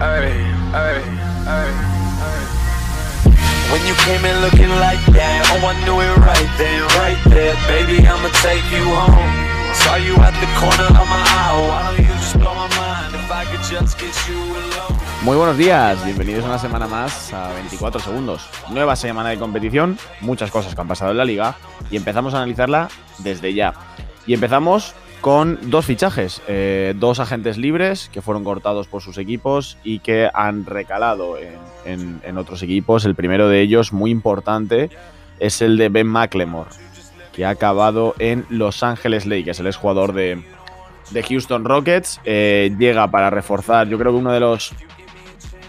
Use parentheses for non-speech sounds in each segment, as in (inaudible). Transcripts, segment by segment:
ay, ay, ay, When you came in looking like that, oh I knew it right then, right there. Baby, I'ma take you home. Saw you at the corner of my eye. Why don't you just blow my mind if I could just get you alone? Muy buenos días, bienvenidos una semana más a 24 segundos. Nueva semana de competición, muchas cosas que han pasado en la liga y empezamos a analizarla desde ya. Y empezamos con dos fichajes, eh, dos agentes libres que fueron cortados por sus equipos y que han recalado en, otros equipos. El primero de ellos, muy importante, es el de Ben McLemore, que ha acabado en Los Ángeles Lakers, el exjugador de, de Houston Rockets. Eh, llega para reforzar, yo creo que uno de los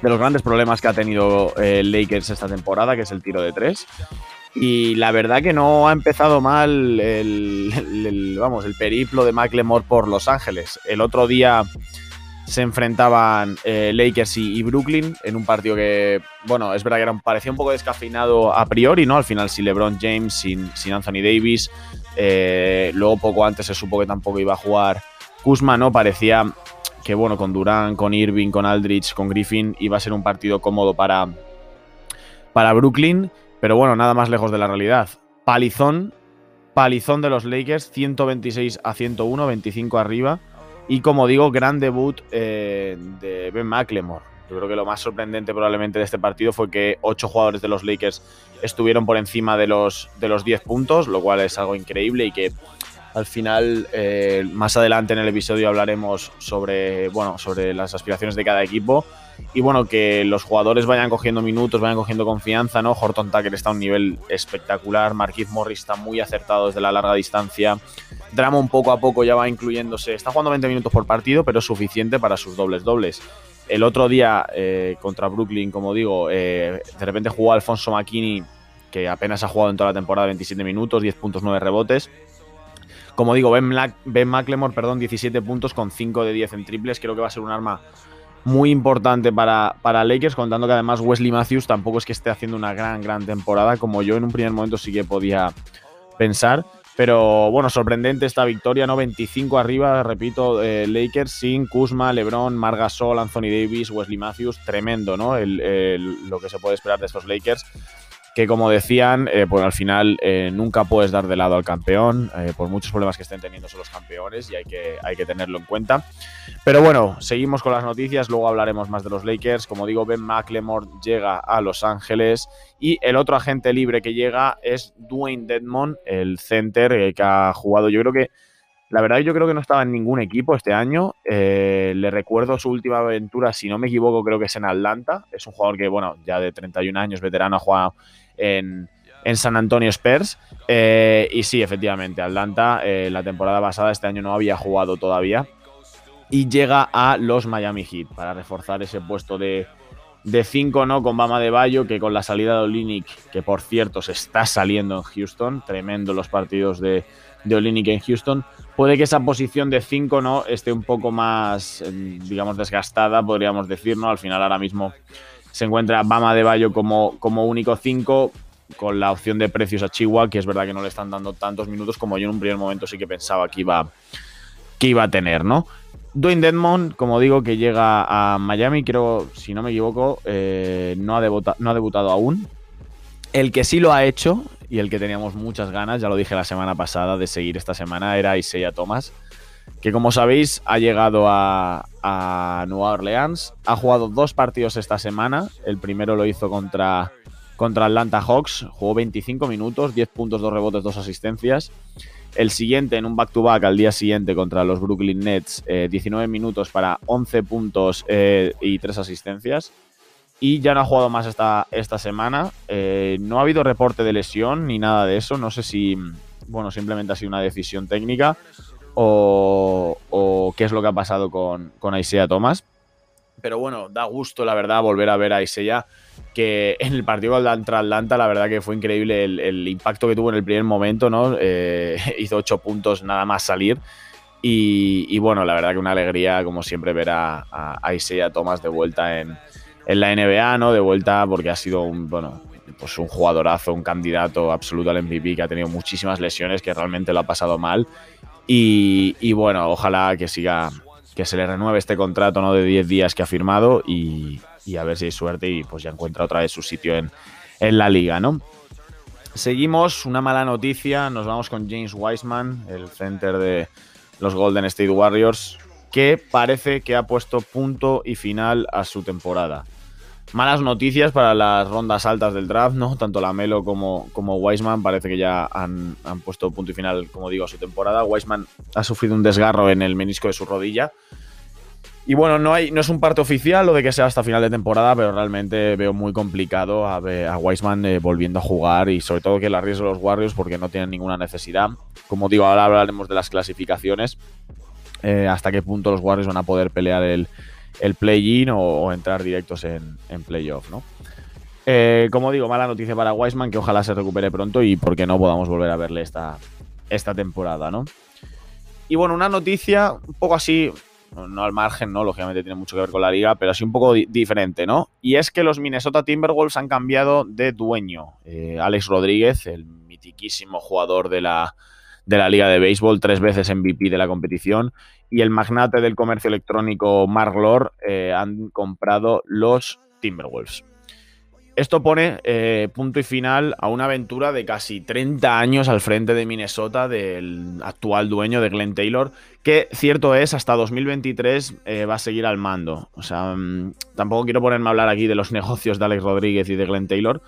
de los grandes problemas que ha tenido eh, Lakers esta temporada, que es el tiro de tres. Y la verdad que no ha empezado mal el, vamos, el periplo de McLemore por Los Ángeles. El otro día se enfrentaban eh, Lakers y, Brooklyn en un partido que, bueno, es verdad que era parecía un poco descafeinado a priori, ¿no? Al final, sin LeBron James, sin, sin Anthony Davis. eh, luego, poco antes se supo que tampoco iba a jugar Kuzma, ¿no? Parecía que, bueno, con Durán, con Irving, con Aldridge, con Griffin, iba a ser un partido cómodo para, para Brooklyn. Pero bueno, nada más lejos de la realidad. Palizón, palizón de los Lakers, 126 a 101, 25 arriba. Y como digo, gran debut eh, de Ben McLemore. Yo creo que lo más sorprendente probablemente de este partido fue que ocho jugadores de los Lakers estuvieron por encima de los, de los 10 puntos, lo cual es algo increíble y que al final, eh, más adelante en el episodio hablaremos sobre, bueno, sobre las aspiraciones de cada equipo y bueno, que los jugadores vayan cogiendo minutos, vayan cogiendo confianza, ¿no? Horton Tucker está a un nivel espectacular, Marquise Morris está muy acertado desde la larga distancia, Drummond poco a poco ya va incluyéndose, está jugando 20 minutos por partido, pero es suficiente para sus dobles dobles. El otro día eh, contra Brooklyn, como digo, eh, de repente jugó Alfonso McKinney, que apenas ha jugado en toda la temporada 27 minutos, 10 puntos, 9 rebotes. Como digo, Ben, McLemore, perdón, 17 puntos con 5 de 10 en triples. Creo que va a ser un arma muy importante para, para Lakers, contando que además Wesley Matthews tampoco es que esté haciendo una gran, gran temporada, como yo en un primer momento sí que podía pensar. Pero bueno, sorprendente esta victoria, ¿no? 25 arriba, repito, eh, Lakers sin Kuzma, LeBron, Margasol, Anthony Davis, Wesley Matthews, tremendo, ¿no? Lo que se puede esperar de estos Lakers que como decían, eh, pues al final eh, nunca puedes dar de lado al campeón, eh, por muchos problemas que estén teniendo son los campeones y hay que, hay que tenerlo en cuenta. Pero bueno, seguimos con las noticias, luego hablaremos más de los Lakers. Como digo, Ben McLemore llega a Los Ángeles y el otro agente libre que llega es Dwayne Dedmon, el center que ha jugado, yo creo que la verdad, yo creo que no estaba en ningún equipo este año. Eh, le recuerdo su última aventura, si no me equivoco, creo que es en Atlanta. Es un jugador que, bueno, ya de 31 años, veterano, ha jugado en, en San Antonio Spurs. Eh, y sí, efectivamente, Atlanta eh, la temporada pasada, este año no había jugado todavía. Y llega a los Miami Heat para reforzar ese puesto de, de 5, ¿no? Con Bama de Bayo, que con la salida de Olinick, que por cierto se está saliendo en Houston, tremendo los partidos de, de Olinick en Houston, puede que esa posición de 5 no esté un poco más, eh, digamos, desgastada, podríamos decir, ¿no? Al final ahora mismo se encuentra Bama de Bayo como, como único 5, con la opción de precios a Chihuahua, que es verdad que no le están dando tantos minutos como yo en un primer momento sí que pensaba que iba, que iba a tener, ¿no? Dwayne Dedmon, como digo, que llega a Miami, creo, si no me equivoco, eh, no, ha no ha debutado aún. El que sí lo ha hecho y el que teníamos muchas ganas, ya lo dije la semana pasada, de seguir esta semana, era Isaiah Thomas, que como sabéis ha llegado a, Nueva Orleans, ha jugado dos partidos esta semana, el primero lo hizo contra, contra Atlanta Hawks, jugó 25 minutos, 10 puntos, 2 rebotes, 2 asistencias. El siguiente en un back-to-back al día siguiente contra los Brooklyn Nets, eh, 19 minutos para 11 puntos eh, y 3 asistencias. Y ya no ha jugado más esta, esta semana. Eh, no ha habido reporte de lesión ni nada de eso. No sé si, bueno, simplemente ha sido una decisión técnica o, qué es lo que ha pasado con, con Isaiah Thomas. Pero bueno, da gusto, la verdad, volver a ver a Isaiah, que en el partido contra Atlanta, la verdad que fue increíble el, impacto que tuvo en el primer momento, ¿no? Eh, (laughs) hizo ocho puntos nada más salir. Y, bueno, la verdad que una alegría, como siempre, ver a, a, a Isaiah Thomas de vuelta en, en, la NBA, ¿no? De vuelta porque ha sido un, bueno, pues un jugadorazo, un candidato absoluto al MVP que ha tenido muchísimas lesiones, que realmente lo ha pasado mal. Y, y bueno, ojalá que siga, que se le renueve este contrato ¿no? de 10 días que ha firmado y, a ver si hay suerte y pues ya encuentra otra vez su sitio en, en la liga, ¿no? Seguimos, una mala noticia, nos vamos con James Wiseman, el center de los Golden State Warriors, que parece que ha puesto punto y final a su temporada. Malas noticias para las rondas altas del draft, ¿no? Tanto la Melo como, como Wiseman parece que ya han, puesto punto y final, como digo, a su temporada. Wiseman ha sufrido un desgarro en el menisco de su rodilla. Y bueno, no, hay, no es un parte oficial lo de que sea hasta final de temporada, pero realmente veo muy complicado a, a Wiseman eh, volviendo a jugar y sobre todo que le arriesgue los Warriors porque no tienen ninguna necesidad. Como digo, ahora hablaremos de las clasificaciones. Eh, hasta qué punto los Warriors van a poder pelear el, el play-in o, entrar directos en, en playoff, ¿no? Eh, como digo, mala noticia para Wiseman, que ojalá se recupere pronto y porque no podamos volver a verle esta, esta temporada, ¿no? Y bueno, una noticia un poco así, no al margen, ¿no? Lógicamente tiene mucho que ver con la liga, pero así un poco diferente, ¿no? Y es que los Minnesota Timberwolves han cambiado de dueño. Eh, Alex Rodríguez, el mitiquísimo jugador de la, de la Liga de Béisbol, tres veces MVP de la competición, y el magnate del comercio electrónico Mark eh, han comprado los Timberwolves. Esto pone eh, punto y final a una aventura de casi 30 años al frente de Minnesota del actual dueño de Glenn Taylor, que cierto es, hasta 2023 eh, va a seguir al mando. O sea, mm, tampoco quiero ponerme a hablar aquí de los (laughs) negocios de Alex Rodríguez y de Glenn Taylor,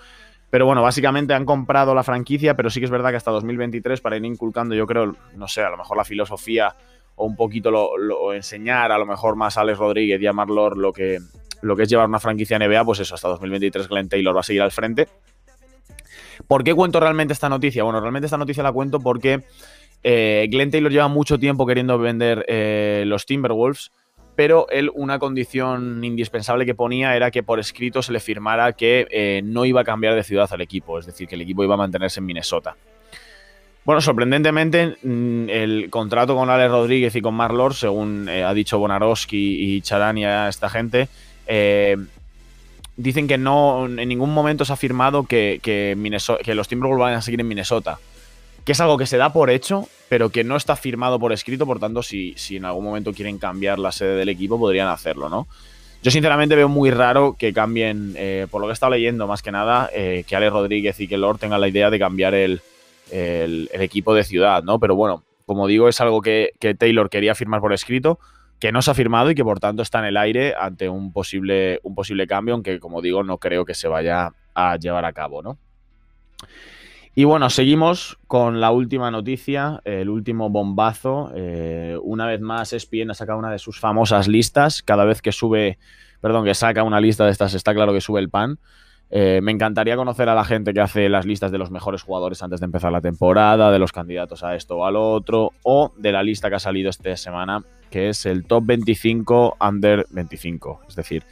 pero bueno, básicamente han comprado la franquicia, pero sí que es verdad que hasta 2023 para ir inculcando, yo creo, no sé, a lo mejor la filosofía o un poquito lo, enseñar a lo mejor más a Alex Rodríguez y a Marlor lo que, lo que es llevar una franquicia NBA, pues eso, hasta 2023 Glenn Taylor va a seguir al frente. ¿Por qué cuento realmente esta noticia? Bueno, realmente esta noticia la cuento porque eh, Glenn Taylor lleva mucho tiempo queriendo vender eh, los Timberwolves pero él una condición indispensable que ponía era que por escrito se le firmara que eh, no iba a cambiar de ciudad al equipo, es decir, que el equipo iba a mantenerse en Minnesota. Bueno, sorprendentemente, mm, el contrato con Alex Rodríguez y con Marlor, según eh, ha dicho Bonarowski y Charania, esta gente, eh, dicen que no en ningún momento se ha firmado que, que los Timberwolves van a seguir en Minnesota que es algo que se da por hecho, pero que no está firmado por escrito, por tanto, si, si en algún momento quieren cambiar la sede del equipo, podrían hacerlo, ¿no? Yo sinceramente veo muy raro que cambien, eh, por lo que he estado leyendo más que nada, eh, que Ale Rodríguez y que Lord tengan la idea de cambiar el, equipo de ciudad, ¿no? Pero bueno, como digo, es algo que, que, Taylor quería firmar por escrito, que no se ha firmado y que por tanto está en el aire ante un posible, un posible cambio, aunque como digo, no creo que se vaya a llevar a cabo, ¿no? Y bueno, seguimos con la última noticia, el último bombazo. Eh, una vez más, ESPN ha sacado una de sus famosas listas. Cada vez que sube, perdón, que saca una lista de estas, está claro que sube el pan. Eh, me encantaría conocer a la gente que hace las listas de los mejores jugadores antes de empezar la temporada, de los candidatos a esto o al otro, o de la lista que ha salido esta semana, que es el top 25 under 25. Es decir,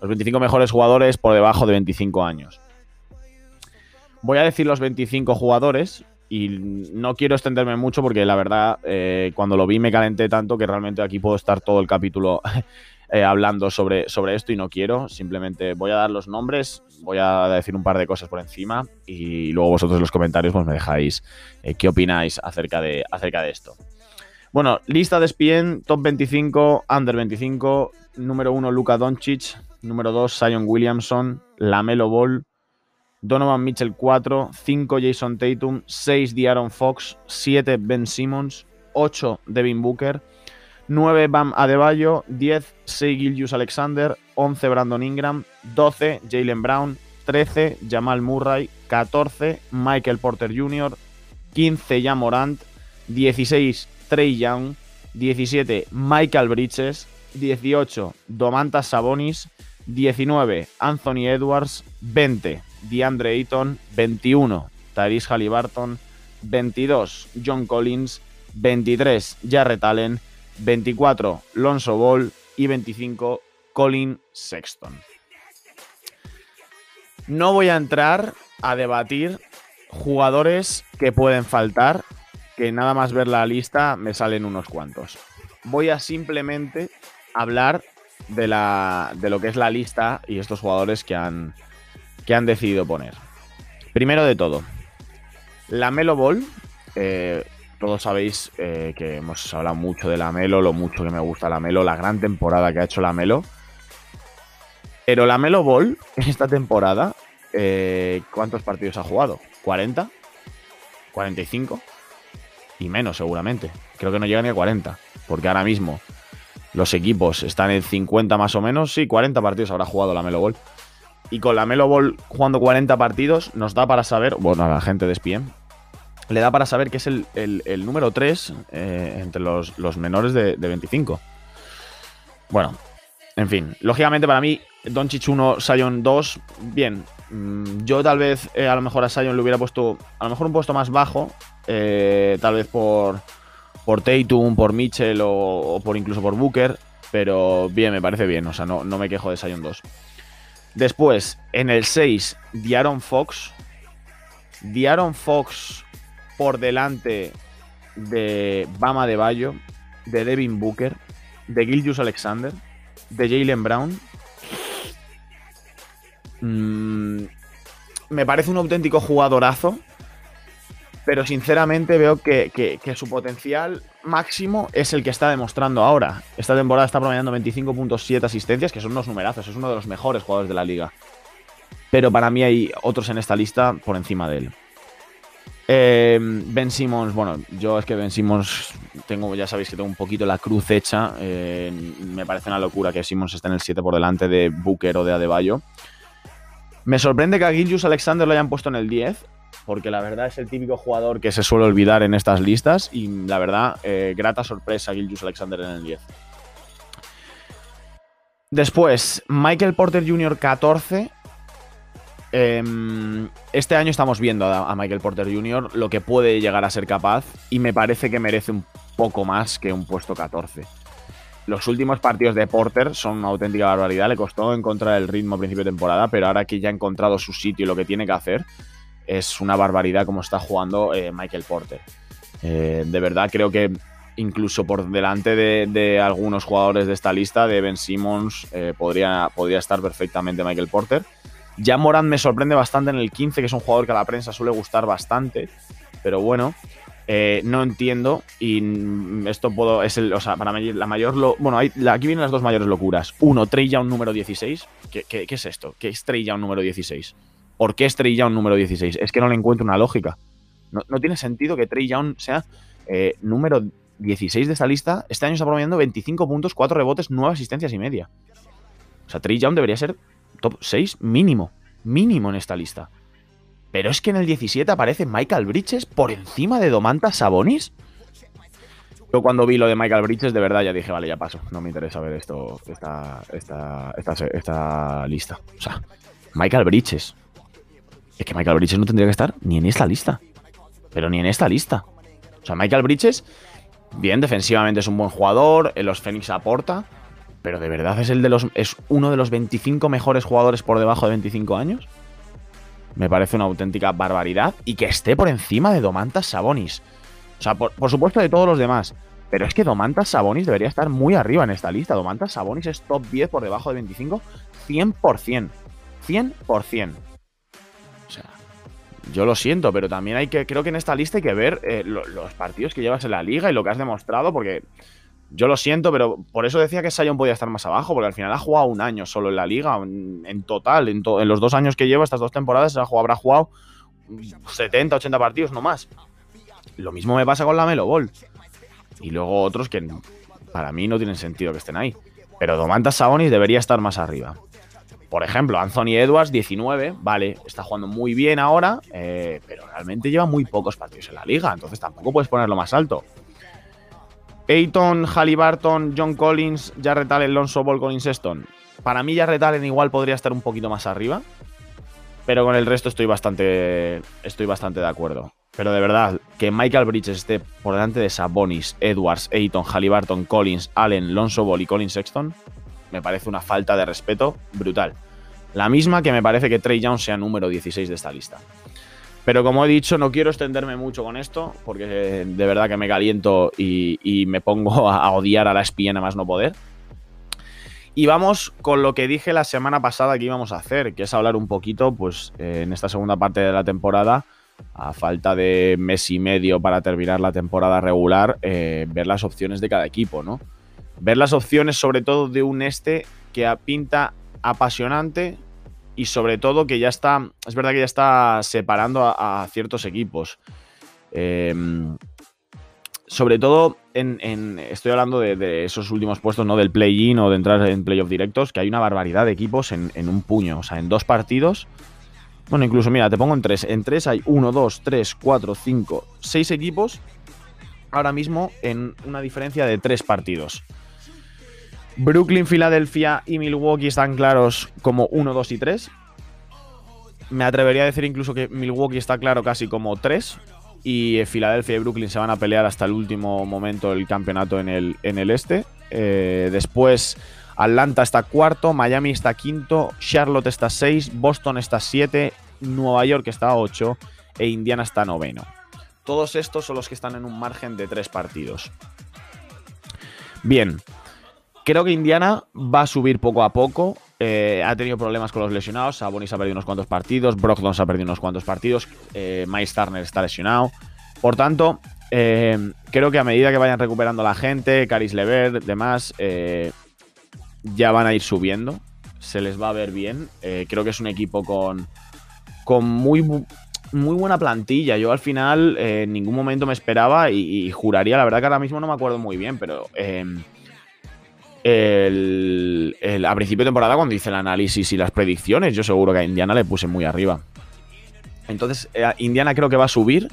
los 25 mejores jugadores por debajo de 25 años. Voy a decir los 25 jugadores y no quiero extenderme mucho porque la verdad eh, cuando lo vi me calenté tanto que realmente aquí puedo estar todo el capítulo (laughs) eh, hablando sobre, sobre esto y no quiero. Simplemente voy a dar los nombres, voy a decir un par de cosas por encima y luego vosotros en los comentarios pues me dejáis eh, qué opináis acerca de, acerca de esto. Bueno, lista de ESPN, top 25, under 25, número 1 Luka Doncic, número 2 Zion Williamson, Lamelo Ball, Donovan Mitchell 4, 5 Jason Tatum, 6 D'Aaron Fox, 7 Ben Simmons, 8 Devin Booker, 9 Bam Adebayo, 10 Shea Gilgius Alexander, 11 Brandon Ingram, 12 Jalen Brown, 13 Jamal Murray, 14 Michael Porter Jr., 15 Jan Morant, 16 Trey Young, 17 Michael Bridges, 18 Domantas Sabonis, 19 Anthony Edwards, 20 DeAndre Ayton, 21 Tyrese Halliburton, 22 John Collins, 23 Jarrett Allen, 24 Lonzo Ball y 25 Colin Sexton. No voy a entrar a debatir jugadores que pueden faltar, que nada más ver la lista me salen unos cuantos. Voy a simplemente hablar de, la, de lo que es la lista y estos jugadores que han, que han decidido poner. Primero de todo, la Melo Ball, eh, todos sabéis eh, que hemos hablado mucho de la Melo, lo mucho que me gusta la Melo, la gran temporada que ha hecho la Melo. Pero la Melo Ball, (laughs) esta temporada, eh, ¿cuántos partidos ha jugado? ¿40? ¿45? Y menos, seguramente. Creo que no llega ni a 40. Porque ahora mismo los equipos están en 50 más o menos. Sí, 40 partidos habrá jugado la Melo Ball. Y con la Melo Ball jugando 40 partidos, nos da para saber, bueno, a la gente de SPM, le da para saber que es el, número 3 eh, entre los, menores de, 25. Bueno, en fin, lógicamente para mí, Doncic 1, Sion 2, bien. Mm, yo tal vez eh, a lo mejor a Sion le hubiera puesto a lo mejor un puesto más bajo, eh, tal vez por, por Tatum, por Mitchell o, por incluso por Booker, pero bien, me parece bien, o sea, no, no me quejo de Sion 2. Después, en el 6, Diaron Fox. Diaron Fox por delante de Bama de Bayo, de Devin Booker, de Gilgius Alexander, de Jalen Brown. Mm, me parece un auténtico jugadorazo, pero sinceramente veo que, su potencial máximo es el que está demostrando ahora. Esta temporada está promediando 25.7 asistencias, que son unos numerazos, es uno de los mejores jugadores de la liga. Pero para mí hay otros en esta lista por encima de él. Eh, ben Simmons, bueno, yo es que Ben Simmons tengo, ya sabéis que tengo un poquito la cruz hecha. Me parece una locura que Simmons esté en el 7 por delante de Booker o de Adebayo. Me sorprende que a Gilgius Alexander lo hayan puesto en el 10, porque la verdad es el típico jugador que se suele olvidar en estas listas y la verdad, eh, grata sorpresa Gilgius Alexander en el 10. Después, Michael Porter Jr. 14, Em, este año estamos viendo a, Michael Porter Jr. lo que puede llegar a ser capaz y me parece que merece un poco más que un puesto 14. Los últimos partidos de Porter son una auténtica barbaridad. Le costó encontrar el ritmo a principio de temporada, pero ahora que ya ha encontrado su sitio y lo que tiene que hacer, es una barbaridad como está jugando eh, Michael Porter. Eh, de verdad creo que incluso por delante de, algunos jugadores de esta lista, de Ben Simmons, eh, podría, podría estar perfectamente Michael Porter. Ya Morán me sorprende bastante en el 15, que es un jugador que a la prensa suele gustar bastante. Pero bueno, no entiendo. Y esto puedo. Es el, o sea, para mí, la mayor. Lo, bueno, aquí vienen las dos mayores locuras. Uno, Trey Young número 16. ¿Qué, qué, es esto? ¿Qué es Trey Young número 16? ¿Por qué es Trey Young número 16? Es que no le encuentro una lógica. No, tiene sentido que Trey Young sea eh, número 16 de esta lista. Este año está promediando 25 puntos, 4 rebotes, 9 asistencias y media. O sea, Trey Young debería ser top 6 mínimo, mínimo en esta lista. Pero es que en el 17 aparece Michael Bridges por encima de Domantas Sabonis. Yo cuando vi lo de Michael Bridges, de verdad ya dije, vale, ya paso. No me interesa ver esto, esta, esta, esta, lista. O sea, Michael Bridges. Es que Michael Bridges no tendría que estar ni en esta lista. Pero ni en esta lista. O sea, Michael Bridges, bien, defensivamente es un buen jugador. En los Phoenix aporta pero de verdad es el de los es uno de los 25 mejores jugadores por debajo de 25 años. Me parece una auténtica barbaridad y que esté por encima de Domantas Sabonis. O sea, por, supuesto de todos los demás. Pero es que Domantas Sabonis debería estar muy arriba en esta lista. Domantas Sabonis es top 10 por debajo de 25, 100%. 100%. O sea, yo lo siento, pero también hay que, creo que en esta lista hay que ver eh, los partidos que llevas en la liga y lo que has demostrado, porque yo lo siento, pero por eso decía que Sion podía estar más abajo, porque al final ha jugado un año solo en la liga, en, total, en, los dos años que lleva, estas dos temporadas, habrá jugado 70, 80 partidos, no más. Lo mismo me pasa con la Melo. Y luego otros que para mí no tienen sentido que estén ahí. Pero Domantas Sabonis debería estar más arriba. Por ejemplo, Anthony Edwards, 19, vale, está jugando muy bien ahora, eh, pero realmente lleva muy pocos partidos en la liga, entonces tampoco puedes ponerlo más alto. Ayton, Halliburton, John Collins, Jarrett Allen, Lonzo Ball, Collins Sexton. Para mí Jarrett Allen igual podría estar un poquito más arriba, pero con el resto estoy bastante, estoy bastante de acuerdo. Pero de verdad, que Michael Bridges esté por delante de Sabonis, Edwards, Ayton, Halliburton, Collins, Allen, Lonzo Ball y Collins Sexton, me parece una falta de respeto brutal. La misma que me parece que Trey Young sea número 16 de esta lista. Pero como he dicho, no quiero extenderme mucho con esto, porque de verdad que me caliento y, me pongo a, odiar a la espina más no poder. Y vamos con lo que dije la semana pasada que íbamos a hacer, que es hablar un poquito, pues, eh, en esta segunda parte de la temporada, a falta de mes y medio para terminar la temporada regular, eh, ver las opciones de cada equipo, ¿no? Ver las opciones sobre todo de un este que pinta apasionante y sobre todo que ya está, es verdad que ya está separando a, ciertos equipos. Em, sobre todo en, estoy hablando de, esos últimos puestos, ¿no? Del play-in o de entrar en playoff directos, que hay una barbaridad de equipos en, en, un puño. O sea, en dos partidos bueno, incluso, mira, te pongo en tres. En tres hay uno, dos, tres, cuatro, cinco, seis equipos ahora mismo en una diferencia de tres partidos. Brooklyn, Filadelfia y Milwaukee están claros como 1, 2 y 3. Me atrevería a decir incluso que Milwaukee está claro casi como 3. Y Filadelfia y Brooklyn se van a pelear hasta el último momento del campeonato en el, en el este. Eh, después Atlanta está cuarto, Miami está quinto, Charlotte está seis, Boston está siete, Nueva York está ocho e Indiana está noveno. Todos estos son los que están en un margen de tres partidos. Bien, creo que Indiana va a subir poco a poco. Eh, ha tenido problemas con los lesionados. Sabonis ha perdido unos cuantos partidos. Brogdon ha perdido unos cuantos partidos. Eh, Miles Turner está lesionado. Por tanto, eh, creo que a medida que vayan recuperando la gente, Caris Lever, demás, eh, ya van a ir subiendo. Se les va a ver bien. Creo que es un equipo con, con muy, muy buena plantilla. Yo al final en ningún momento me esperaba y, juraría, la verdad que ahora mismo no me acuerdo muy bien, pero a principio de temporada cuando hice el análisis y las predicciones, yo seguro que a Indiana le puse muy arriba. Entonces, eh, Indiana creo que va a subir.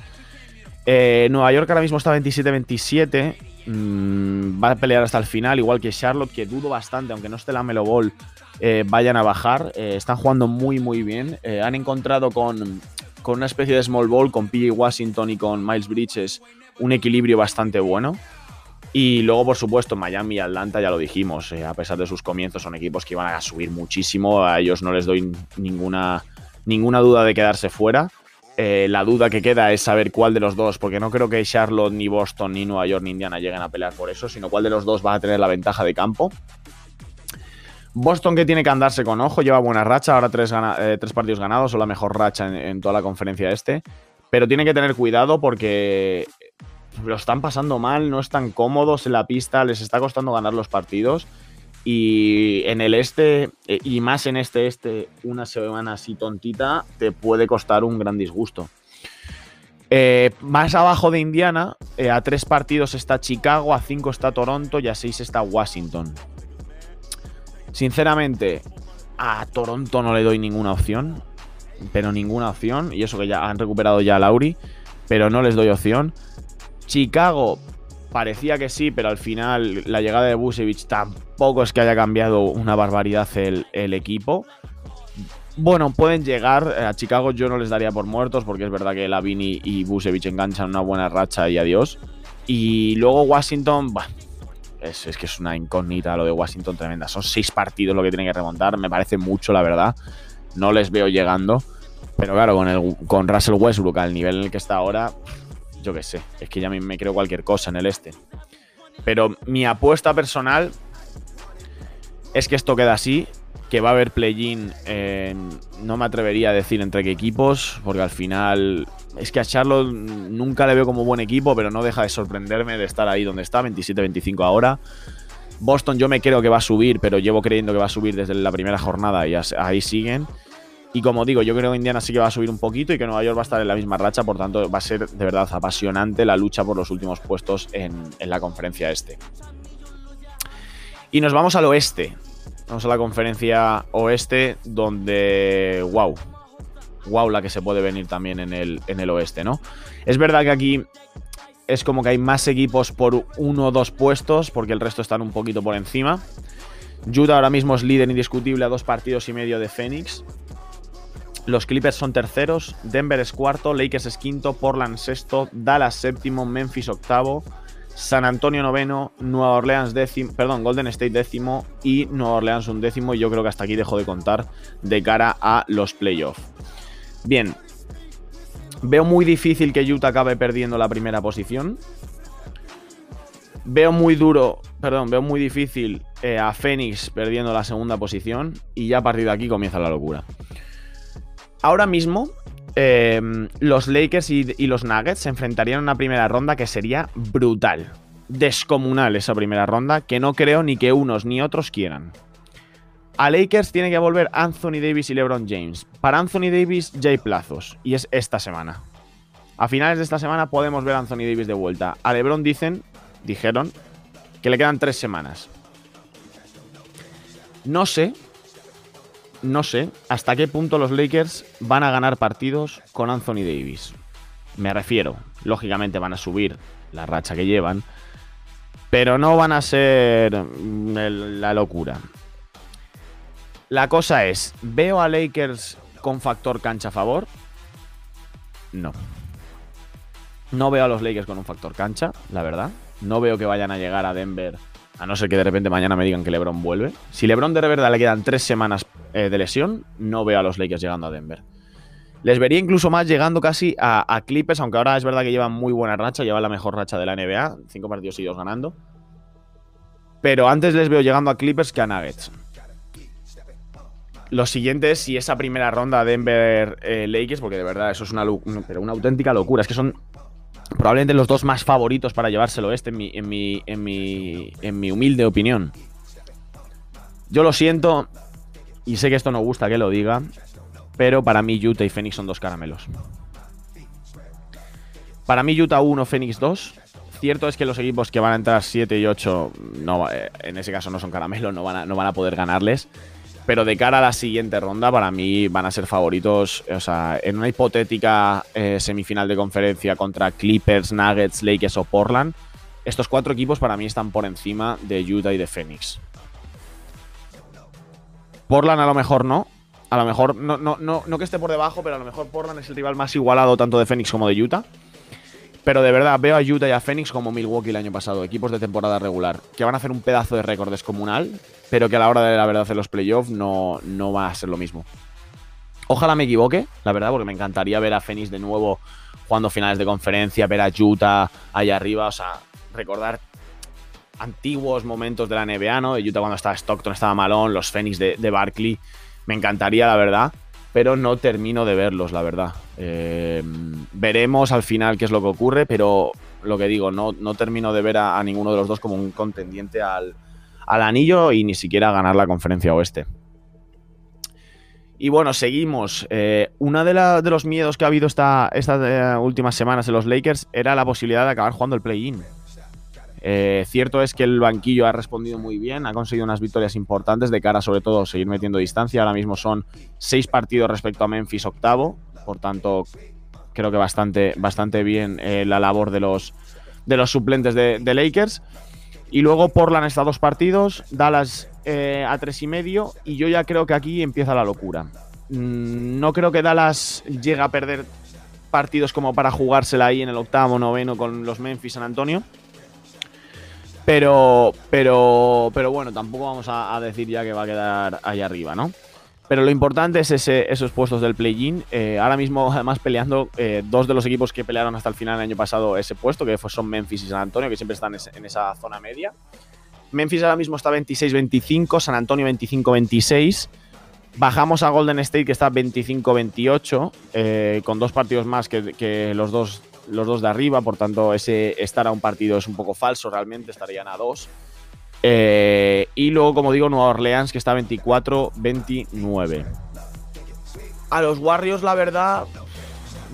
Nueva York ahora mismo está 27-27. Mm, va a pelear hasta el final, igual que Charlotte, que dudo bastante, aunque no esté la Melo Ball, eh, vayan a bajar. Eh, están jugando muy, muy bien. Eh, han encontrado con, con, una especie de small ball, con PJ Washington y con Miles Bridges, un equilibrio bastante bueno. Y luego, por supuesto, Miami y Atlanta, ya lo dijimos, a pesar de sus comienzos, son equipos que iban a subir muchísimo. A ellos no les doy ninguna, ninguna duda de quedarse fuera. Eh, la duda que queda es saber cuál de los dos, porque no creo que Charlotte, ni Boston, ni Nueva York, ni Indiana lleguen a pelear por eso, sino cuál de los dos va a tener la ventaja de campo. Boston que tiene que andarse con ojo, lleva buena racha, ahora tres, eh, partidos ganados, o la mejor racha en, toda la conferencia este, pero tiene que tener cuidado porque lo están pasando mal, no están cómodos en la pista, les está costando ganar los partidos. Y en el este, eh, y más en este este, una semana así tontita, te puede costar un gran disgusto. Eh, más abajo de Indiana, eh, a tres partidos está Chicago, a cinco está Toronto y a seis está Washington. Sinceramente, a Toronto no le doy ninguna opción, pero ninguna opción. Y eso que ya han recuperado ya a Lauri, pero no les doy opción. Chicago, parecía que sí, pero al final la llegada de Busevich tampoco es que haya cambiado una barbaridad el, equipo. Bueno, pueden llegar. A Chicago yo no les daría por muertos porque es verdad que Lavini y Busevich enganchan una buena racha y adiós. Y luego Washington, es, que es una incógnita lo de Washington tremenda. Son seis partidos lo que tienen que remontar. Me parece mucho, la verdad. No les veo llegando. Pero claro, con Russell Westbrook al nivel en el que está ahora, yo qué sé, es que ya me creo cualquier cosa en el este. Pero mi apuesta personal es que esto queda así, que va a haber play-in, no me atrevería a decir entre qué equipos, porque al final es que a Charlotte nunca le veo como buen equipo, pero no deja de sorprenderme de estar ahí donde está, 27-25 ahora. Boston yo me creo que va a subir, pero llevo creyendo que va a subir desde la primera jornada y ahí siguen. Y como digo, yo creo que Indiana sí que va a subir un poquito y que Nueva York va a estar en la misma racha, por tanto va a ser de verdad apasionante la lucha por los últimos puestos en, la conferencia este. Y nos vamos al oeste. Vamos a la conferencia oeste donde, wow, wow la que se puede venir también en el, en el oeste, ¿no? Es verdad que aquí es como que hay más equipos por uno o dos puestos, porque el resto están un poquito por encima. Utah ahora mismo es líder indiscutible a dos partidos y medio de Phoenix. Los Clippers son terceros, Denver es cuarto, Lakers es quinto, Portland sexto, Dallas séptimo, Memphis octavo, San Antonio noveno, Nueva Orleans décimo, perdón, Golden State décimo y Nueva Orleans un décimo. Y yo creo que hasta aquí dejo de contar de cara a los playoffs. Bien, veo muy difícil que Utah acabe perdiendo la primera posición. Veo muy duro, perdón, veo muy difícil eh, a Phoenix perdiendo la segunda posición. Y ya a partir de aquí comienza la locura. Ahora mismo, Em, los Lakers y, los Nuggets se enfrentarían en una primera ronda que sería brutal. Descomunal esa primera ronda, que no creo ni que unos ni otros quieran. A Lakers tiene que volver Anthony Davis y LeBron James. Para Anthony Davis ya hay plazos, y es esta semana. A finales de esta semana podemos ver a Anthony Davis de vuelta. A LeBron dicen, dijeron, que le quedan tres semanas. No sé no sé hasta qué punto los Lakers van a ganar partidos con Anthony Davis. Me refiero, lógicamente van a subir la racha que llevan, pero no van a ser mm, la locura. La cosa es, ¿veo a Lakers con factor cancha a favor? No. No veo a los Lakers con un factor cancha, la verdad. No veo que vayan a llegar a Denver a no ser que de repente mañana me digan que LeBron vuelve. Si LeBron de verdad le quedan tres semanas eh, de lesión, no veo a los Lakers llegando a Denver. Les vería incluso más llegando casi a, Clippers, aunque ahora es verdad que llevan muy buena racha, llevan la mejor racha de la NBA, cinco partidos seguidos ganando. Pero antes les veo llegando a Clippers que a Nuggets. Lo siguiente es si esa primera ronda Denver eh, porque de verdad eso es una, pero una auténtica locura. Es que son probablemente los dos más favoritos para llevárselo este, en mi, en mi, en mi, en mi humilde opinión. Yo lo siento, y sé que esto no gusta que lo diga, pero para mí Utah y Phoenix son dos caramelos. Para mí Utah 1, Phoenix 2. Cierto es que los equipos que van a entrar 7 y 8, no, eh, en ese caso no son caramelos, no van a, no van a poder ganarles. Pero de cara a la siguiente ronda, para mí van a ser favoritos. O sea, en una hipotética eh, semifinal de conferencia contra Clippers, Nuggets, Lakers o Portland, estos cuatro equipos para mí están por encima de Utah y de Phoenix. Portland a lo mejor no. A lo mejor no, no, no, no que esté por debajo, pero a lo mejor Portland es el rival más igualado tanto de Phoenix como de Utah. Pero de verdad, veo a Utah y a Phoenix como Milwaukee el año pasado, equipos de temporada regular, que van a hacer un pedazo de récord descomunal, pero que a la hora de la verdad hacer los playoffs no, no va a ser lo mismo. Ojalá me equivoque, la verdad, porque me encantaría ver a Phoenix de nuevo jugando finales de conferencia, ver a Utah allá arriba, o sea, recordar antiguos momentos de la NBA, ¿no? De Utah cuando estaba Stockton, estaba Malone, los Phoenix de, de Barkley. Me encantaría, la verdad pero no termino de verlos, la verdad. Eh, veremos al final qué es lo que ocurre, pero lo que digo, no, no termino de ver a, ninguno de los dos como un contendiente al, anillo y ni siquiera ganar la conferencia oeste. Y bueno, seguimos. Eh, uno de, de, los miedos que ha habido estas esta, eh, últimas semanas en los Lakers era la posibilidad de acabar jugando el play-in. Eh, cierto es que el banquillo ha respondido muy bien, ha conseguido unas victorias importantes de cara sobre todo a seguir metiendo distancia. Ahora mismo son seis partidos respecto a Memphis octavo, por tanto creo que bastante, bastante bien eh, la labor de los, de los suplentes de, Lakers. Y luego Portland está a dos partidos, Dallas eh, a tres y medio, y yo ya creo que aquí empieza la locura. Mm, no creo que Dallas llegue a perder partidos como para jugársela ahí en el octavo, noveno con los Memphis San Antonio. Pero, pero, pero bueno, tampoco vamos a, decir ya que va a quedar ahí arriba, ¿no? Pero lo importante es ese, esos puestos del play-in. Eh, ahora mismo, (laughs) además, peleando eh, dos de los equipos que pelearon hasta el final del año pasado ese puesto, que son Memphis y San Antonio, que siempre están en esa zona media. Memphis ahora mismo está 26-25, San Antonio 25-26. Bajamos a Golden State, que está 25-28, eh, con dos partidos más que los dos los dos de arriba, por tanto ese estar a un partido es un poco falso realmente, estarían a dos. Eh, y luego, como digo, Nueva Orleans que está 24-29. A los Warriors, la verdad,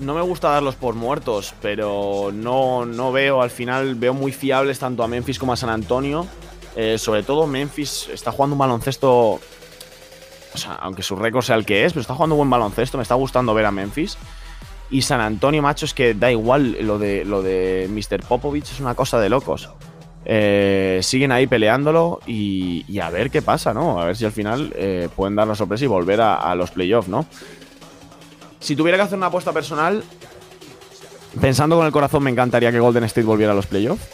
no me gusta darlos por muertos, pero no, no veo, al final veo muy fiables tanto a Memphis como a San Antonio. Eh, sobre todo Memphis está jugando un baloncesto, o sea, aunque su récord sea el que es, pero está jugando un buen baloncesto, me está gustando ver a Memphis. Y San Antonio, macho, es que da igual lo de, lo de Mr. Popovich, es una cosa de locos. Eh, siguen ahí peleándolo y, a ver qué pasa, ¿no? A ver si al final eh, pueden dar la sorpresa y volver a, los playoffs, ¿no? Si tuviera que hacer una apuesta personal, pensando con el corazón, me encantaría que Golden State volviera a los playoffs.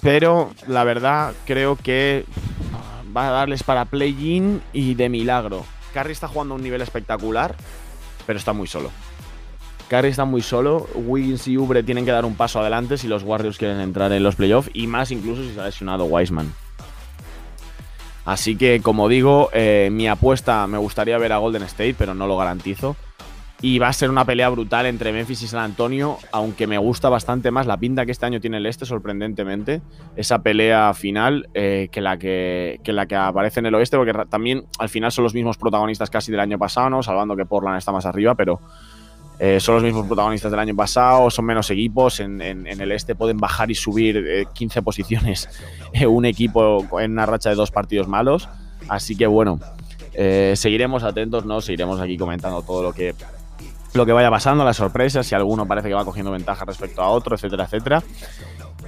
Pero la verdad, creo que va a darles para play-in y de milagro. Curry está jugando a un nivel espectacular, pero está muy solo. Curry está muy solo. Wiggins y Ubre tienen que dar un paso adelante si los Warriors quieren entrar en los playoffs y más incluso si se ha lesionado Wiseman. Así que, como digo, eh, mi apuesta me gustaría ver a Golden State, pero no lo garantizo. Y va a ser una pelea brutal entre Memphis y San Antonio, aunque me gusta bastante más la pinta que este año tiene el este, sorprendentemente. Esa pelea final eh, que, la que, la que aparece en el oeste, porque también al final son los mismos protagonistas casi del año pasado, ¿no? Salvando que Portland está más arriba, pero eh, son los mismos protagonistas del año pasado, son menos equipos. En, el este pueden bajar y subir 15 eh, posiciones (laughs) un equipo en una racha de dos partidos malos. Así que bueno, seguiremos atentos, ¿no? Seguiremos aquí comentando todo lo que lo que vaya pasando, las sorpresas, si alguno parece que va cogiendo ventaja respecto a otro, etcétera, etcétera.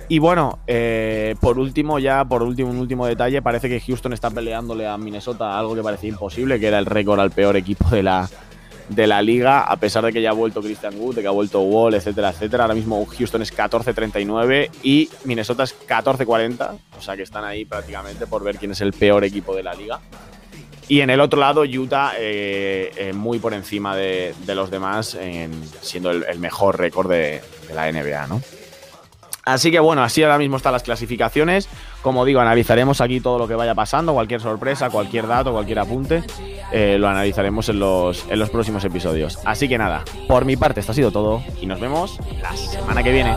Y bueno, eh, por último, ya por último, un último detalle, parece que Houston está peleándole a Minnesota algo que parecía imposible, que era el récord al peor equipo de la, de la liga, a pesar de que ya ha vuelto Christian Wood, de que ha vuelto Wall, etcétera, etcétera. Ahora mismo Houston es 14-39 y Minnesota es 14-40, o sea que están ahí prácticamente por ver quién es el peor equipo de la liga. Y en el otro lado, Utah eh, eh, muy por encima de, los demás, siendo el, mejor récord de, la NBA, ¿no? Así que bueno, así ahora mismo están las clasificaciones. Como digo, analizaremos aquí todo lo que vaya pasando, cualquier sorpresa, cualquier dato, cualquier apunte, eh, lo analizaremos en los, en los próximos episodios. Así que nada, por mi parte esto ha sido todo y nos vemos la semana que viene.